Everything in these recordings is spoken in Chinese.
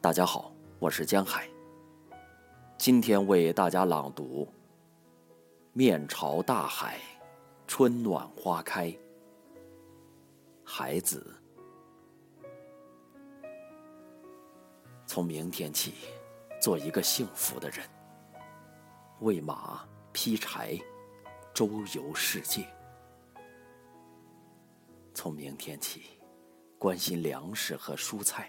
大家好，我是江海。今天为大家朗读《面朝大海，春暖花开》。孩子，从明天起，做一个幸福的人，喂马、劈柴，周游世界。从明天起，关心粮食和蔬菜。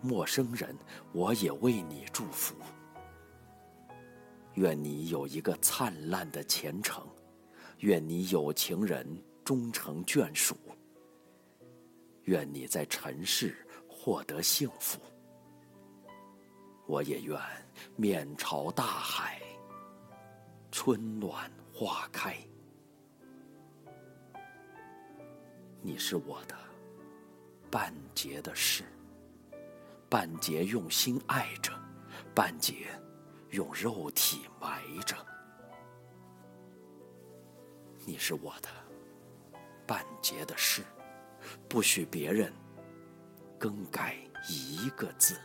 陌生人，我也为你祝福。愿你有一个灿烂的前程。愿你有情人终成眷属。愿你在尘世获得幸福。我也愿面朝大海，春暖花开。你是我的半截的事，半截用心爱着，半截用肉体埋着。你是我的半截的事，不许别人更改一个字。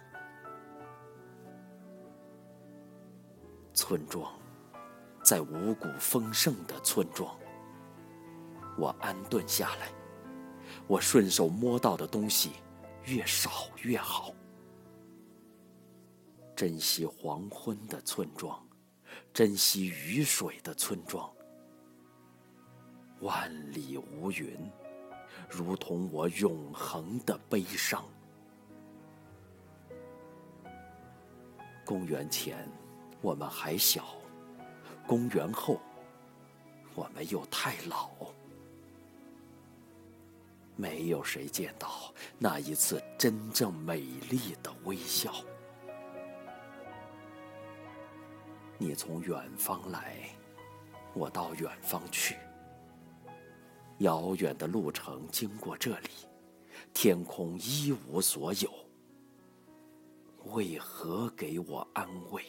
村庄，在五谷丰盛的村庄，我安顿下来。我顺手摸到的东西越少越好。珍惜黄昏的村庄，珍惜雨水的村庄。万里无云，如同我永恒的悲伤。公元前，我们还小；公元后，我们又太老。没有谁见到那一次真正美丽的微笑。你从远方来，我到远方去。遥远的路程经过这里，天空一无所有，为何给我安慰？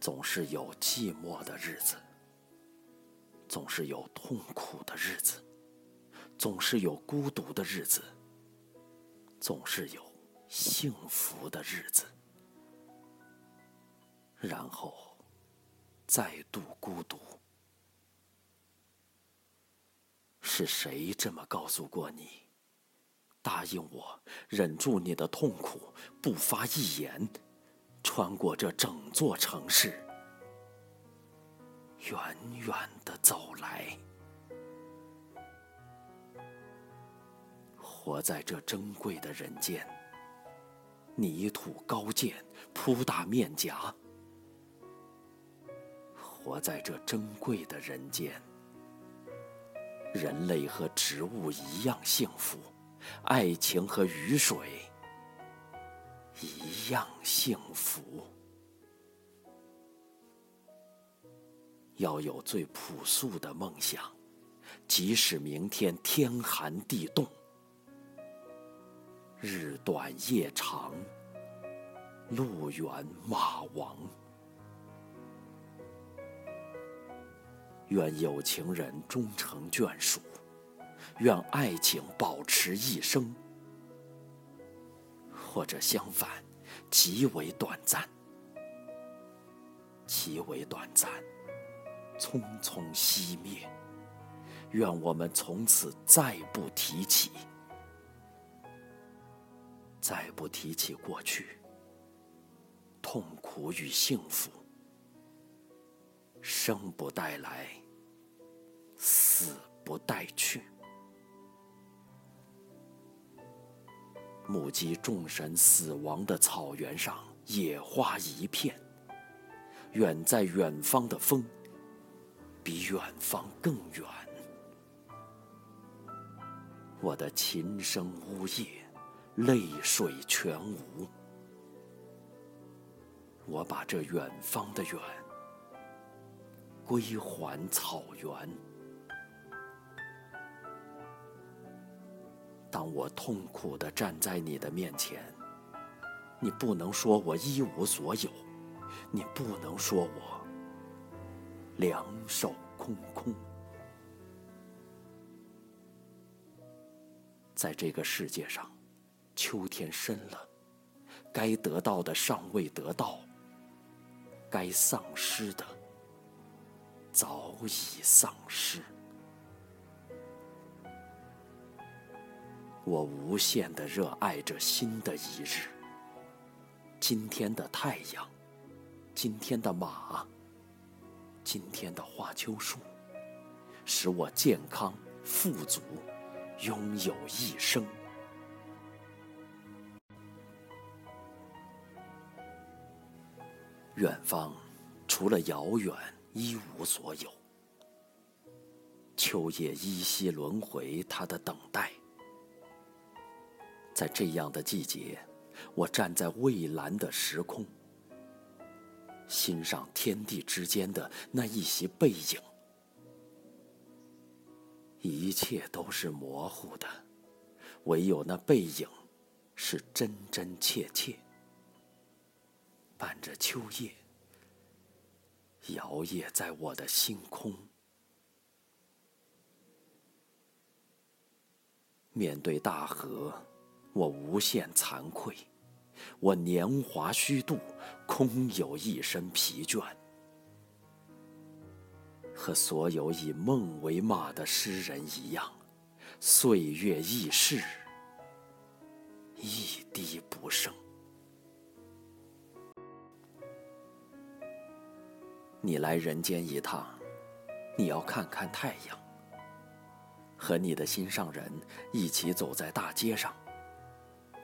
总是有寂寞的日子，总是有痛苦的日子，总是有孤独的日子，总是有幸福的日子，然后。再度孤独，是谁这么告诉过你？答应我，忍住你的痛苦，不发一言，穿过这整座城市，远远的走来，活在这珍贵的人间，泥土高见，铺大面颊。活在这珍贵的人间，人类和植物一样幸福，爱情和雨水一样幸福。要有最朴素的梦想，即使明天天寒地冻，日短夜长，路远马亡。愿有情人终成眷属，愿爱情保持一生，或者相反，极为短暂，极为短暂，匆匆熄灭。愿我们从此再不提起，再不提起过去，痛苦与幸福。生不带来，死不带去。目击众神死亡的草原上，野花一片。远在远方的风，比远方更远。我的琴声呜咽，泪水全无。我把这远方的远，归还草原。当我痛苦的站在你的面前，你不能说我一无所有，你不能说我两手空空。在这个世界上，秋天深了，该得到的尚未得到。该丧失的，早已丧失。我无限的热爱着新的一日。今天的太阳，今天的马，今天的花秋树，使我健康富足，拥有一生。远方，除了遥远，一无所有。秋叶依稀轮回，它的等待。在这样的季节，我站在蔚蓝的时空，欣赏天地之间的那一袭背影。一切都是模糊的，唯有那背影，是真真切切。伴着秋叶，摇曳在我的星空。面对大河，我无限惭愧，我年华虚度，空有一身疲倦。和所有以梦为马的诗人一样，岁月易逝，一滴不剩。你来人间一趟，你要看看太阳，和你的心上人一起走在大街上，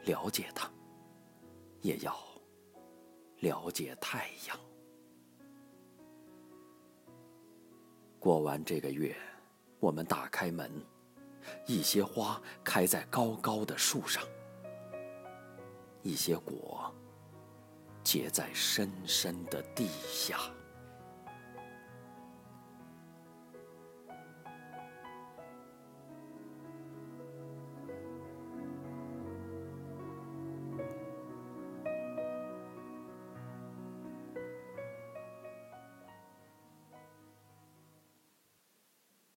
了解他，也要了解太阳。过完这个月，我们打开门，一些花开在高高的树上，一些果结在深深的地下。